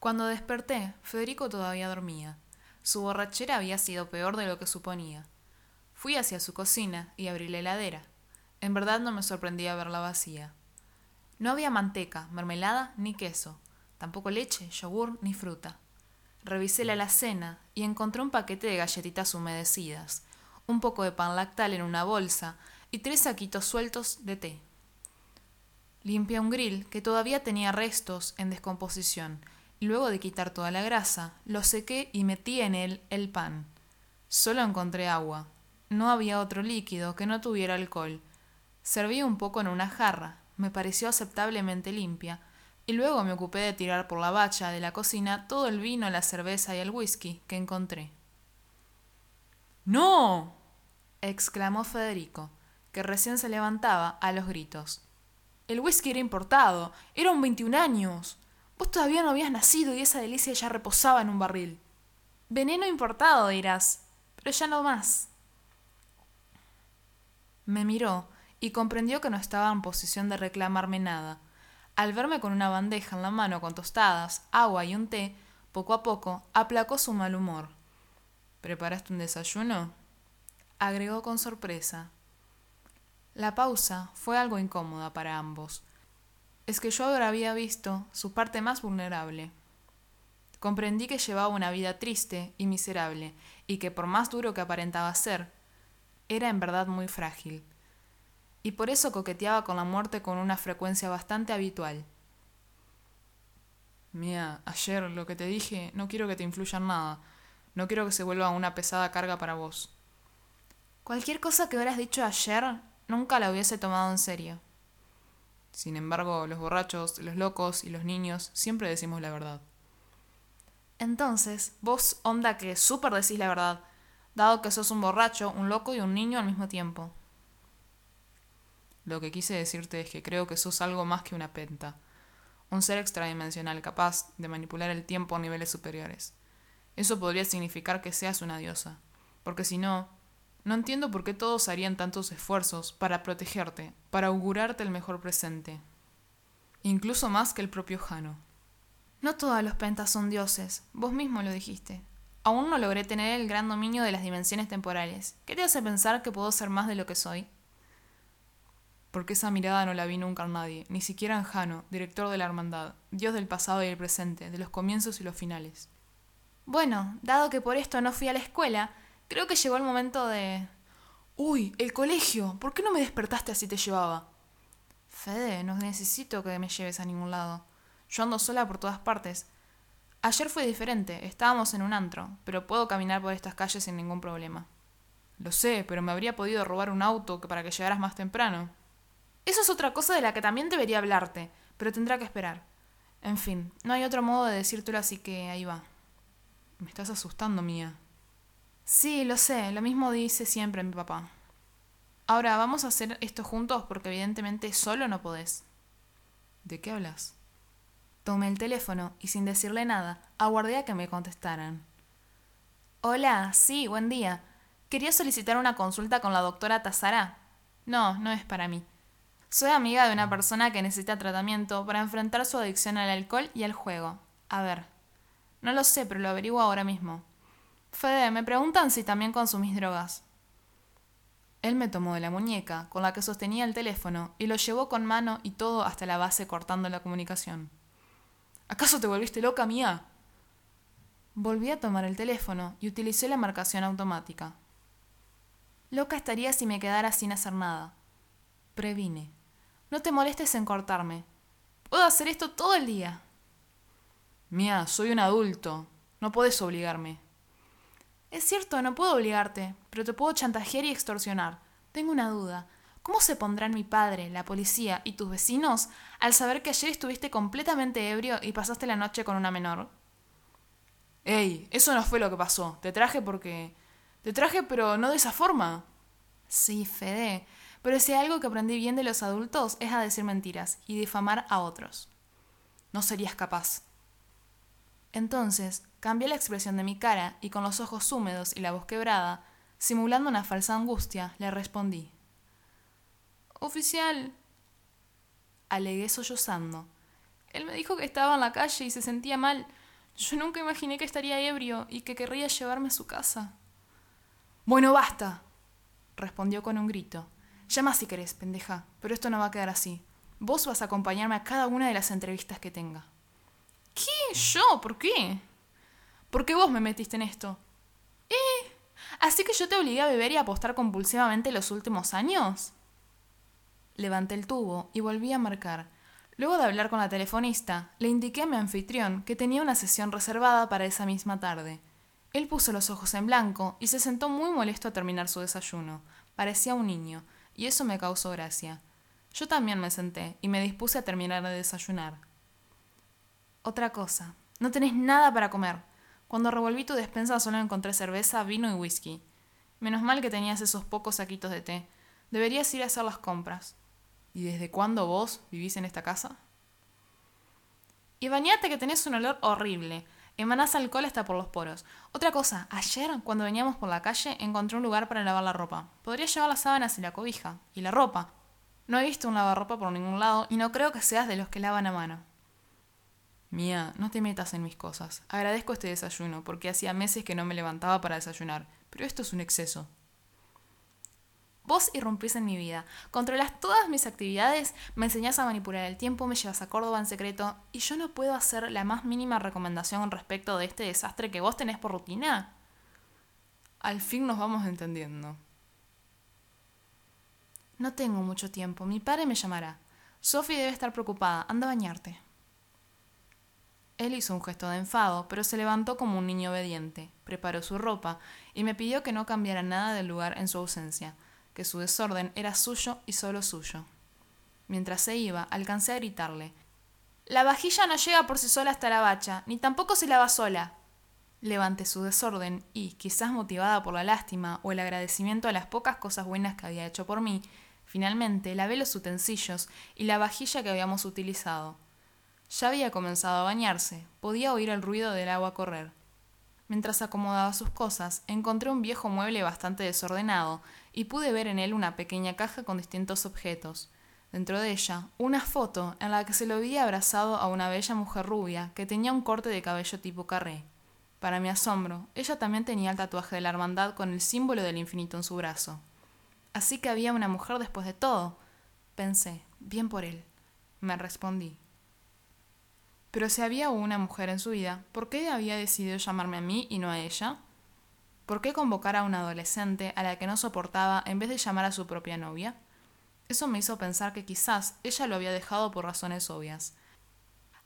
Cuando desperté, Federico todavía dormía. Su borrachera había sido peor de lo que suponía. Fui hacia su cocina y abrí la heladera. En verdad no me sorprendía verla vacía. No había manteca, mermelada ni queso, tampoco leche, yogur ni fruta. Revisé la alacena y encontré un paquete de galletitas humedecidas, un poco de pan lactal en una bolsa y tres saquitos sueltos de té. Limpié un grill que todavía tenía restos en descomposición luego de quitar toda la grasa, lo sequé y metí en él el pan. Solo encontré agua. No había otro líquido que no tuviera alcohol. Serví un poco en una jarra, me pareció aceptablemente limpia, y luego me ocupé de tirar por la bacha de la cocina todo el vino, la cerveza y el whisky que encontré. ¡No! exclamó Federico, que recién se levantaba a los gritos. El whisky era importado, eran veintiún años. Vos todavía no habías nacido y esa delicia ya reposaba en un barril. Veneno importado, dirás, pero ya no más. Me miró y comprendió que no estaba en posición de reclamarme nada. Al verme con una bandeja en la mano con tostadas, agua y un té, poco a poco aplacó su mal humor. ¿Preparaste un desayuno? agregó con sorpresa. La pausa fue algo incómoda para ambos. Es que yo ahora había visto su parte más vulnerable. Comprendí que llevaba una vida triste y miserable, y que por más duro que aparentaba ser, era en verdad muy frágil y por eso coqueteaba con la muerte con una frecuencia bastante habitual. Mía, ayer lo que te dije, no quiero que te influya en nada. No quiero que se vuelva una pesada carga para vos. Cualquier cosa que hubieras dicho ayer, nunca la hubiese tomado en serio. Sin embargo, los borrachos, los locos y los niños siempre decimos la verdad. Entonces, vos, onda que súper decís la verdad, dado que sos un borracho, un loco y un niño al mismo tiempo. Lo que quise decirte es que creo que sos algo más que una penta, un ser extradimensional capaz de manipular el tiempo a niveles superiores. Eso podría significar que seas una diosa, porque si no, no entiendo por qué todos harían tantos esfuerzos para protegerte, para augurarte el mejor presente, incluso más que el propio Jano. No todos los pentas son dioses, vos mismo lo dijiste. Aún no logré tener el gran dominio de las dimensiones temporales. ¿Qué te hace pensar que puedo ser más de lo que soy? porque esa mirada no la vi nunca en nadie, ni siquiera en Jano, director de la hermandad, dios del pasado y el presente, de los comienzos y los finales. Bueno, dado que por esto no fui a la escuela, creo que llegó el momento de... Uy, el colegio, ¿por qué no me despertaste así te llevaba? Fede, no necesito que me lleves a ningún lado. Yo ando sola por todas partes. Ayer fue diferente, estábamos en un antro, pero puedo caminar por estas calles sin ningún problema. Lo sé, pero me habría podido robar un auto para que llegaras más temprano. Eso es otra cosa de la que también debería hablarte, pero tendrá que esperar. En fin, no hay otro modo de decírtelo, así que ahí va. Me estás asustando, mía. Sí, lo sé, lo mismo dice siempre mi papá. Ahora, vamos a hacer esto juntos porque evidentemente solo no podés. ¿De qué hablas? Tomé el teléfono y sin decirle nada, aguardé a que me contestaran. Hola, sí, buen día. Quería solicitar una consulta con la doctora Tazara. No, no es para mí. Soy amiga de una persona que necesita tratamiento para enfrentar su adicción al alcohol y al juego. A ver. No lo sé, pero lo averiguo ahora mismo. Fede, me preguntan si también consumís drogas. Él me tomó de la muñeca, con la que sostenía el teléfono, y lo llevó con mano y todo hasta la base cortando la comunicación. ¿Acaso te volviste loca, mía? Volví a tomar el teléfono y utilicé la marcación automática. Loca estaría si me quedara sin hacer nada. Previne. No te molestes en cortarme. Puedo hacer esto todo el día. Mía, soy un adulto. No puedes obligarme. Es cierto, no puedo obligarte, pero te puedo chantajear y extorsionar. Tengo una duda. ¿Cómo se pondrán mi padre, la policía y tus vecinos al saber que ayer estuviste completamente ebrio y pasaste la noche con una menor? Ey, eso no fue lo que pasó. Te traje porque... Te traje, pero no de esa forma. Sí, Fede, pero si algo que aprendí bien de los adultos es a decir mentiras y difamar a otros. No serías capaz. Entonces, cambié la expresión de mi cara y con los ojos húmedos y la voz quebrada, simulando una falsa angustia, le respondí. Oficial. Alegué sollozando. Él me dijo que estaba en la calle y se sentía mal. Yo nunca imaginé que estaría ebrio y que querría llevarme a su casa. Bueno, basta, respondió con un grito. Llama si querés, pendeja, pero esto no va a quedar así. Vos vas a acompañarme a cada una de las entrevistas que tenga. ¿Qué? ¿Yo? ¿Por qué? Porque vos me metiste en esto. ¿Eh? ¿Así que yo te obligué a beber y a apostar compulsivamente los últimos años? Levanté el tubo y volví a marcar. Luego de hablar con la telefonista, le indiqué a mi anfitrión que tenía una sesión reservada para esa misma tarde. Él puso los ojos en blanco y se sentó muy molesto a terminar su desayuno. Parecía un niño, y eso me causó gracia. Yo también me senté y me dispuse a terminar de desayunar. Otra cosa, no tenés nada para comer. Cuando revolví tu despensa solo encontré cerveza, vino y whisky. Menos mal que tenías esos pocos saquitos de té. Deberías ir a hacer las compras. ¿Y desde cuándo vos vivís en esta casa? Y bañate que tenés un olor horrible. Emanás alcohol hasta por los poros. Otra cosa, ayer, cuando veníamos por la calle, encontré un lugar para lavar la ropa. Podría llevar las sábanas y la cobija. Y la ropa. No he visto un lavarropa por ningún lado y no creo que seas de los que lavan a mano. Mía, no te metas en mis cosas. Agradezco este desayuno, porque hacía meses que no me levantaba para desayunar, pero esto es un exceso. Vos irrumpís en mi vida, controlas todas mis actividades, me enseñás a manipular el tiempo, me llevas a Córdoba en secreto, y yo no puedo hacer la más mínima recomendación respecto de este desastre que vos tenés por rutina. Al fin nos vamos entendiendo. No tengo mucho tiempo. Mi padre me llamará. Sophie debe estar preocupada. Anda a bañarte. Él hizo un gesto de enfado, pero se levantó como un niño obediente, preparó su ropa y me pidió que no cambiara nada del lugar en su ausencia, que su desorden era suyo y solo suyo. Mientras se iba, alcancé a gritarle La vajilla no llega por sí sola hasta la bacha, ni tampoco se lava sola. Levanté su desorden y, quizás motivada por la lástima o el agradecimiento a las pocas cosas buenas que había hecho por mí, Finalmente lavé los utensilios y la vajilla que habíamos utilizado. Ya había comenzado a bañarse, podía oír el ruido del agua correr. Mientras acomodaba sus cosas, encontré un viejo mueble bastante desordenado y pude ver en él una pequeña caja con distintos objetos. Dentro de ella, una foto en la que se lo había abrazado a una bella mujer rubia que tenía un corte de cabello tipo carré. Para mi asombro, ella también tenía el tatuaje de la hermandad con el símbolo del infinito en su brazo. Así que había una mujer después de todo. Pensé, bien por él. Me respondí. Pero si había una mujer en su vida, ¿por qué había decidido llamarme a mí y no a ella? ¿Por qué convocar a una adolescente a la que no soportaba en vez de llamar a su propia novia? Eso me hizo pensar que quizás ella lo había dejado por razones obvias.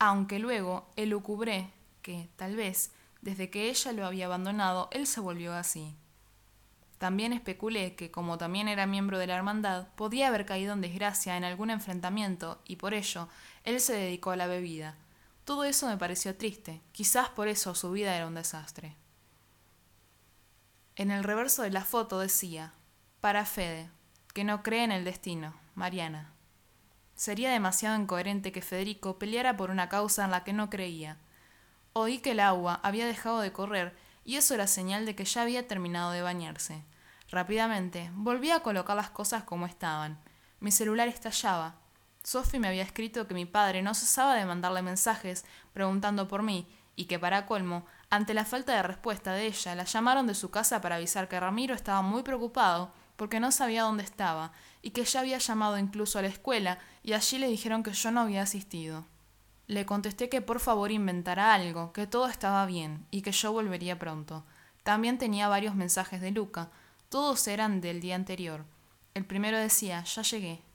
Aunque luego elucubré que, tal vez, desde que ella lo había abandonado, él se volvió así. También especulé que, como también era miembro de la hermandad, podía haber caído en desgracia en algún enfrentamiento y por ello él se dedicó a la bebida. Todo eso me pareció triste, quizás por eso su vida era un desastre. En el reverso de la foto decía, para Fede, que no cree en el destino, Mariana. Sería demasiado incoherente que Federico peleara por una causa en la que no creía. Oí que el agua había dejado de correr y eso era señal de que ya había terminado de bañarse. Rápidamente, volví a colocar las cosas como estaban. Mi celular estallaba. Sophie me había escrito que mi padre no cesaba de mandarle mensajes preguntando por mí, y que para colmo, ante la falta de respuesta de ella, la llamaron de su casa para avisar que Ramiro estaba muy preocupado porque no sabía dónde estaba, y que ya había llamado incluso a la escuela, y allí le dijeron que yo no había asistido. Le contesté que por favor inventara algo, que todo estaba bien y que yo volvería pronto. También tenía varios mensajes de Luca, todos eran del día anterior. El primero decía, ya llegué,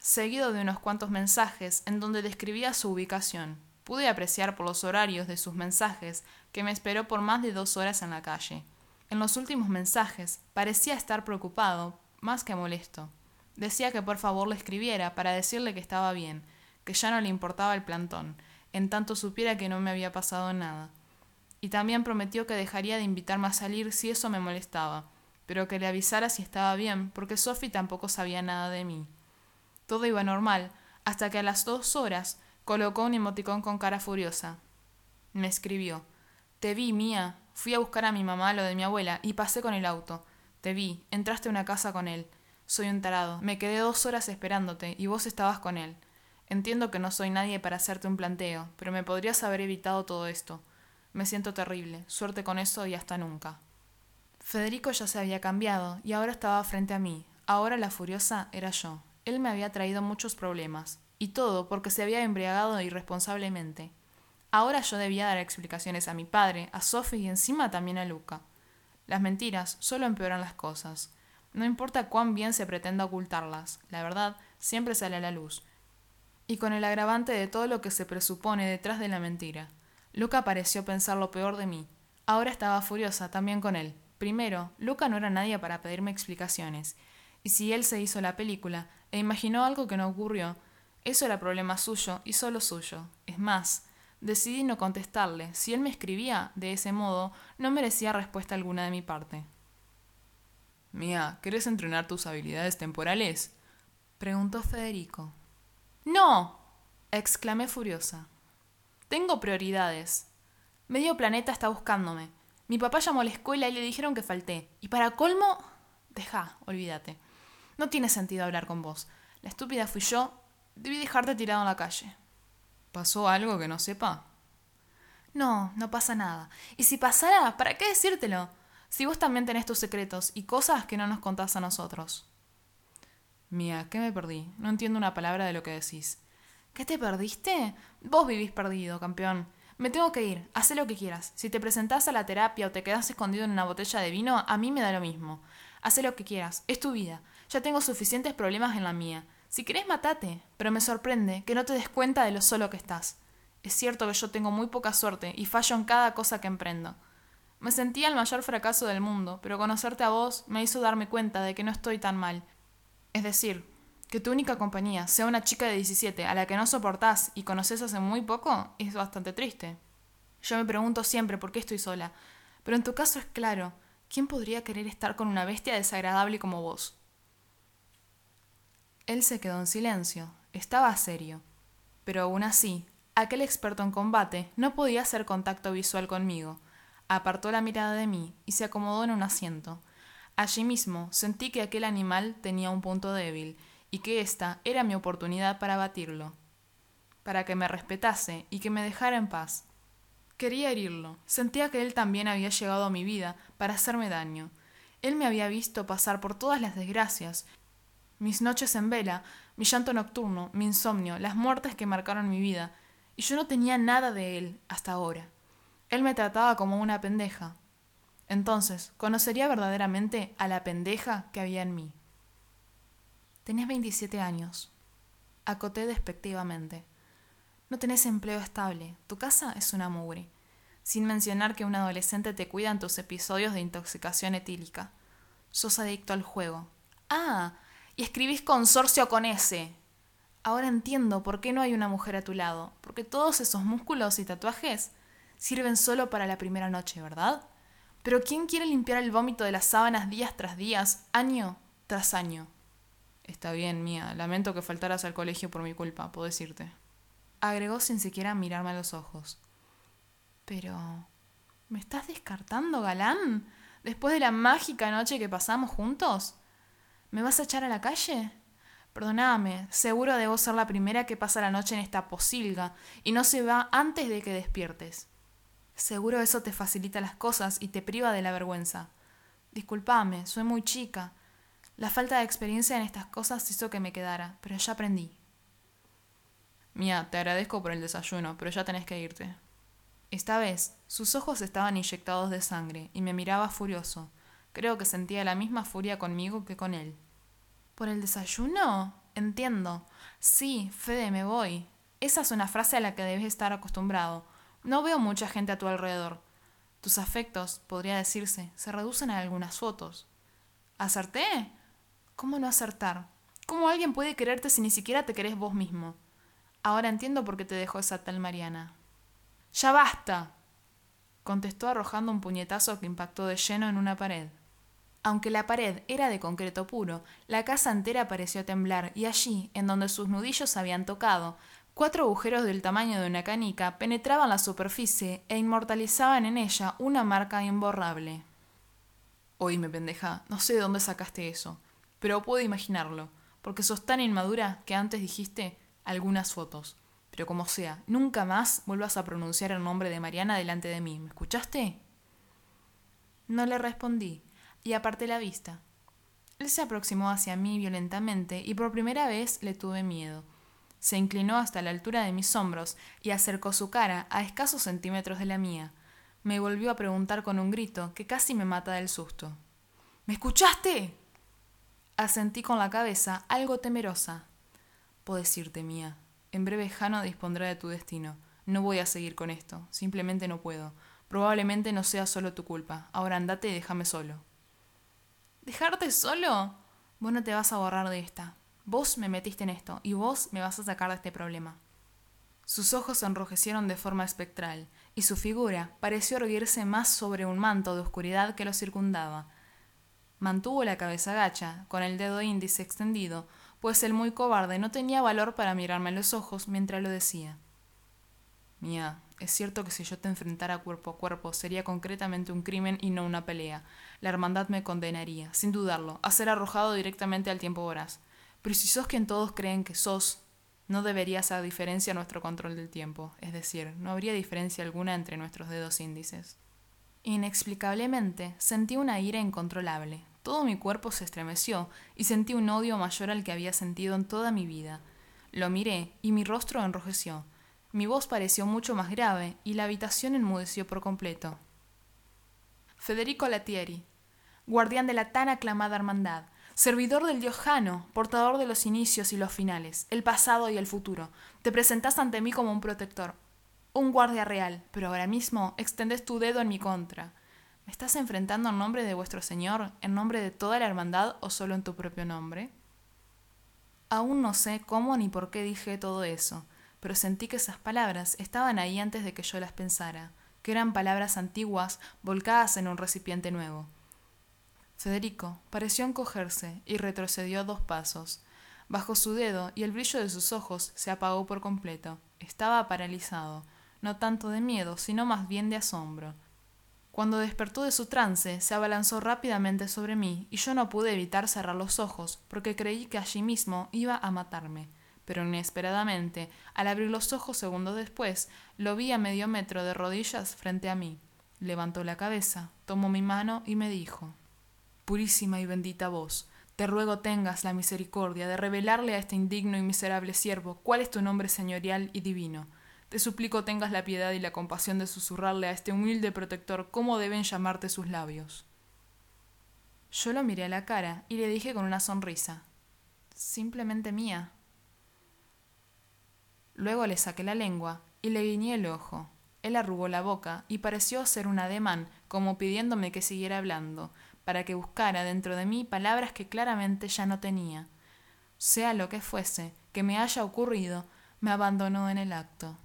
seguido de unos cuantos mensajes en donde describía su ubicación. Pude apreciar por los horarios de sus mensajes que me esperó por más de dos horas en la calle. En los últimos mensajes parecía estar preocupado, más que molesto. Decía que por favor le escribiera para decirle que estaba bien, que ya no le importaba el plantón, en tanto supiera que no me había pasado nada. Y también prometió que dejaría de invitarme a salir si eso me molestaba, pero que le avisara si estaba bien, porque Sophie tampoco sabía nada de mí. Todo iba normal, hasta que a las dos horas colocó un emoticón con cara furiosa. Me escribió. Te vi, mía. Fui a buscar a mi mamá lo de mi abuela y pasé con el auto. Te vi. Entraste a una casa con él. Soy un tarado. Me quedé dos horas esperándote y vos estabas con él. Entiendo que no soy nadie para hacerte un planteo, pero me podrías haber evitado todo esto. Me siento terrible. Suerte con eso y hasta nunca. Federico ya se había cambiado y ahora estaba frente a mí. Ahora la furiosa era yo. Él me había traído muchos problemas. Y todo porque se había embriagado irresponsablemente. Ahora yo debía dar explicaciones a mi padre, a Sophie y encima también a Luca. Las mentiras solo empeoran las cosas. No importa cuán bien se pretenda ocultarlas, la verdad siempre sale a la luz. Y con el agravante de todo lo que se presupone detrás de la mentira. Luca pareció pensar lo peor de mí. Ahora estaba furiosa también con él. Primero, Luca no era nadie para pedirme explicaciones. Y si él se hizo la película e imaginó algo que no ocurrió, eso era problema suyo y solo suyo. Es más, decidí no contestarle. Si él me escribía de ese modo, no merecía respuesta alguna de mi parte. Mía, ¿querés entrenar tus habilidades temporales? preguntó Federico. No. exclamé furiosa. Tengo prioridades. Medio planeta está buscándome. Mi papá llamó a la escuela y le dijeron que falté. Y para colmo... Deja, olvídate. No tiene sentido hablar con vos. La estúpida fui yo. Debí dejarte tirado en la calle. ¿Pasó algo que no sepa? No, no pasa nada. Y si pasara, ¿para qué decírtelo? Si vos también tenés tus secretos y cosas que no nos contás a nosotros. Mía, ¿qué me perdí? No entiendo una palabra de lo que decís. ¿Qué te perdiste? Vos vivís perdido, campeón. Me tengo que ir, haz lo que quieras. Si te presentás a la terapia o te quedás escondido en una botella de vino, a mí me da lo mismo. Haz lo que quieras, es tu vida. Ya tengo suficientes problemas en la mía. Si querés, matate, pero me sorprende que no te des cuenta de lo solo que estás. Es cierto que yo tengo muy poca suerte y fallo en cada cosa que emprendo. Me sentía el mayor fracaso del mundo, pero conocerte a vos me hizo darme cuenta de que no estoy tan mal. Es decir, que tu única compañía sea una chica de 17 a la que no soportás y conoces hace muy poco es bastante triste. Yo me pregunto siempre por qué estoy sola, pero en tu caso es claro, ¿quién podría querer estar con una bestia desagradable como vos? Él se quedó en silencio. Estaba serio. Pero aún así, aquel experto en combate no podía hacer contacto visual conmigo. Apartó la mirada de mí y se acomodó en un asiento. Allí mismo sentí que aquel animal tenía un punto débil y que esta era mi oportunidad para batirlo, para que me respetase y que me dejara en paz. Quería herirlo. Sentía que él también había llegado a mi vida para hacerme daño. Él me había visto pasar por todas las desgracias mis noches en vela, mi llanto nocturno, mi insomnio, las muertes que marcaron mi vida, y yo no tenía nada de él hasta ahora. Él me trataba como una pendeja. Entonces, conocería verdaderamente a la pendeja que había en mí. Tenés 27 años. Acoté despectivamente. No tenés empleo estable. Tu casa es una mugre. Sin mencionar que un adolescente te cuida en tus episodios de intoxicación etílica. Sos adicto al juego. Ah, y escribís consorcio con S. Ahora entiendo por qué no hay una mujer a tu lado, porque todos esos músculos y tatuajes sirven solo para la primera noche, ¿verdad? Pero ¿quién quiere limpiar el vómito de las sábanas días tras días, año tras año? Está bien, mía. Lamento que faltaras al colegio por mi culpa, puedo decirte. Agregó sin siquiera mirarme a los ojos. Pero... ¿Me estás descartando, galán? ¿Después de la mágica noche que pasamos juntos? ¿Me vas a echar a la calle? Perdóname, seguro debo ser la primera que pasa la noche en esta posilga y no se va antes de que despiertes. Seguro eso te facilita las cosas y te priva de la vergüenza. Disculpame, soy muy chica. La falta de experiencia en estas cosas hizo que me quedara, pero ya aprendí. Mía, te agradezco por el desayuno, pero ya tenés que irte. Esta vez, sus ojos estaban inyectados de sangre y me miraba furioso. Creo que sentía la misma furia conmigo que con él. ¿Por el desayuno? Entiendo. Sí, Fede, me voy. Esa es una frase a la que debes estar acostumbrado. No veo mucha gente a tu alrededor. Tus afectos, podría decirse, se reducen a algunas fotos. ¿Acerté? ¿Cómo no acertar? ¿Cómo alguien puede quererte si ni siquiera te querés vos mismo? Ahora entiendo por qué te dejó esa tal Mariana. ¡Ya basta! contestó arrojando un puñetazo que impactó de lleno en una pared. Aunque la pared era de concreto puro, la casa entera pareció temblar y allí, en donde sus nudillos habían tocado, cuatro agujeros del tamaño de una canica penetraban la superficie e inmortalizaban en ella una marca imborrable. Oíme, pendeja, no sé de dónde sacaste eso, pero puedo imaginarlo, porque sos tan inmadura que antes dijiste algunas fotos. Pero como sea, nunca más vuelvas a pronunciar el nombre de Mariana delante de mí. ¿Me escuchaste? No le respondí y aparté la vista. Él se aproximó hacia mí violentamente y por primera vez le tuve miedo. Se inclinó hasta la altura de mis hombros y acercó su cara a escasos centímetros de la mía. Me volvió a preguntar con un grito que casi me mata del susto. ¿Me escuchaste? Asentí con la cabeza, algo temerosa. Puedes irte, mía. En breve Jano dispondrá de tu destino. No voy a seguir con esto. Simplemente no puedo. Probablemente no sea solo tu culpa. Ahora andate y déjame solo. ¿Dejarte solo? Vos no te vas a borrar de esta. Vos me metiste en esto y vos me vas a sacar de este problema. Sus ojos se enrojecieron de forma espectral, y su figura pareció erguirse más sobre un manto de oscuridad que lo circundaba. Mantuvo la cabeza gacha, con el dedo índice extendido, pues el muy cobarde no tenía valor para mirarme en los ojos mientras lo decía. Mía, es cierto que si yo te enfrentara cuerpo a cuerpo sería concretamente un crimen y no una pelea. La hermandad me condenaría, sin dudarlo, a ser arrojado directamente al tiempo voraz. Pero si sos quien todos creen que sos, no debería hacer diferencia nuestro control del tiempo, es decir, no habría diferencia alguna entre nuestros dedos índices. Inexplicablemente sentí una ira incontrolable. Todo mi cuerpo se estremeció y sentí un odio mayor al que había sentido en toda mi vida. Lo miré y mi rostro enrojeció. Mi voz pareció mucho más grave y la habitación enmudeció por completo. Federico Latieri, guardián de la tan aclamada hermandad, servidor del dios Jano, portador de los inicios y los finales, el pasado y el futuro, te presentás ante mí como un protector, un guardia real, pero ahora mismo extendes tu dedo en mi contra. ¿Me estás enfrentando en nombre de vuestro Señor, en nombre de toda la hermandad o solo en tu propio nombre? Aún no sé cómo ni por qué dije todo eso, pero sentí que esas palabras estaban ahí antes de que yo las pensara, que eran palabras antiguas volcadas en un recipiente nuevo. Federico pareció encogerse y retrocedió dos pasos. Bajó su dedo y el brillo de sus ojos se apagó por completo. Estaba paralizado, no tanto de miedo, sino más bien de asombro. Cuando despertó de su trance, se abalanzó rápidamente sobre mí, y yo no pude evitar cerrar los ojos, porque creí que allí mismo iba a matarme pero inesperadamente, al abrir los ojos segundos después, lo vi a medio metro de rodillas frente a mí. Levantó la cabeza, tomó mi mano y me dijo Purísima y bendita voz, te ruego tengas la misericordia de revelarle a este indigno y miserable siervo cuál es tu nombre señorial y divino. Te suplico tengas la piedad y la compasión de susurrarle a este humilde protector cómo deben llamarte sus labios. Yo lo miré a la cara y le dije con una sonrisa Simplemente mía. Luego le saqué la lengua y le guiñé el ojo. Él arrugó la boca y pareció hacer un ademán, como pidiéndome que siguiera hablando, para que buscara dentro de mí palabras que claramente ya no tenía. Sea lo que fuese que me haya ocurrido, me abandonó en el acto.